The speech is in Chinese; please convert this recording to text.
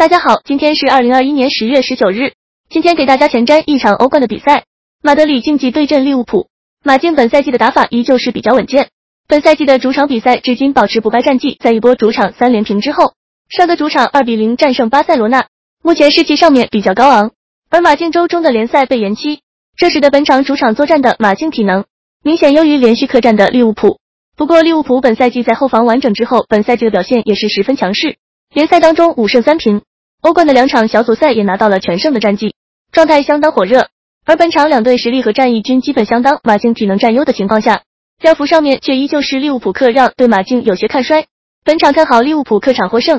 大家好，今天是二零二一年十月十九日。今天给大家前瞻一场欧冠的比赛，马德里竞技对阵利物浦。马竞本赛季的打法依旧是比较稳健，本赛季的主场比赛至今保持不败战绩，在一波主场三连平之后，上个主场二比零战胜巴塞罗那，目前士气上面比较高昂。而马竞周中的联赛被延期，这使得本场主场作战的马竞体能明显优于连续客战的利物浦。不过利物浦本赛季在后防完整之后，本赛季的表现也是十分强势，联赛当中五胜三平。欧冠的两场小组赛也拿到了全胜的战绩，状态相当火热。而本场两队实力和战役均基本相当，马竞体能占优的情况下，票幅上面却依旧是利物浦客让，对马竞有些看衰。本场看好利物浦客场获胜。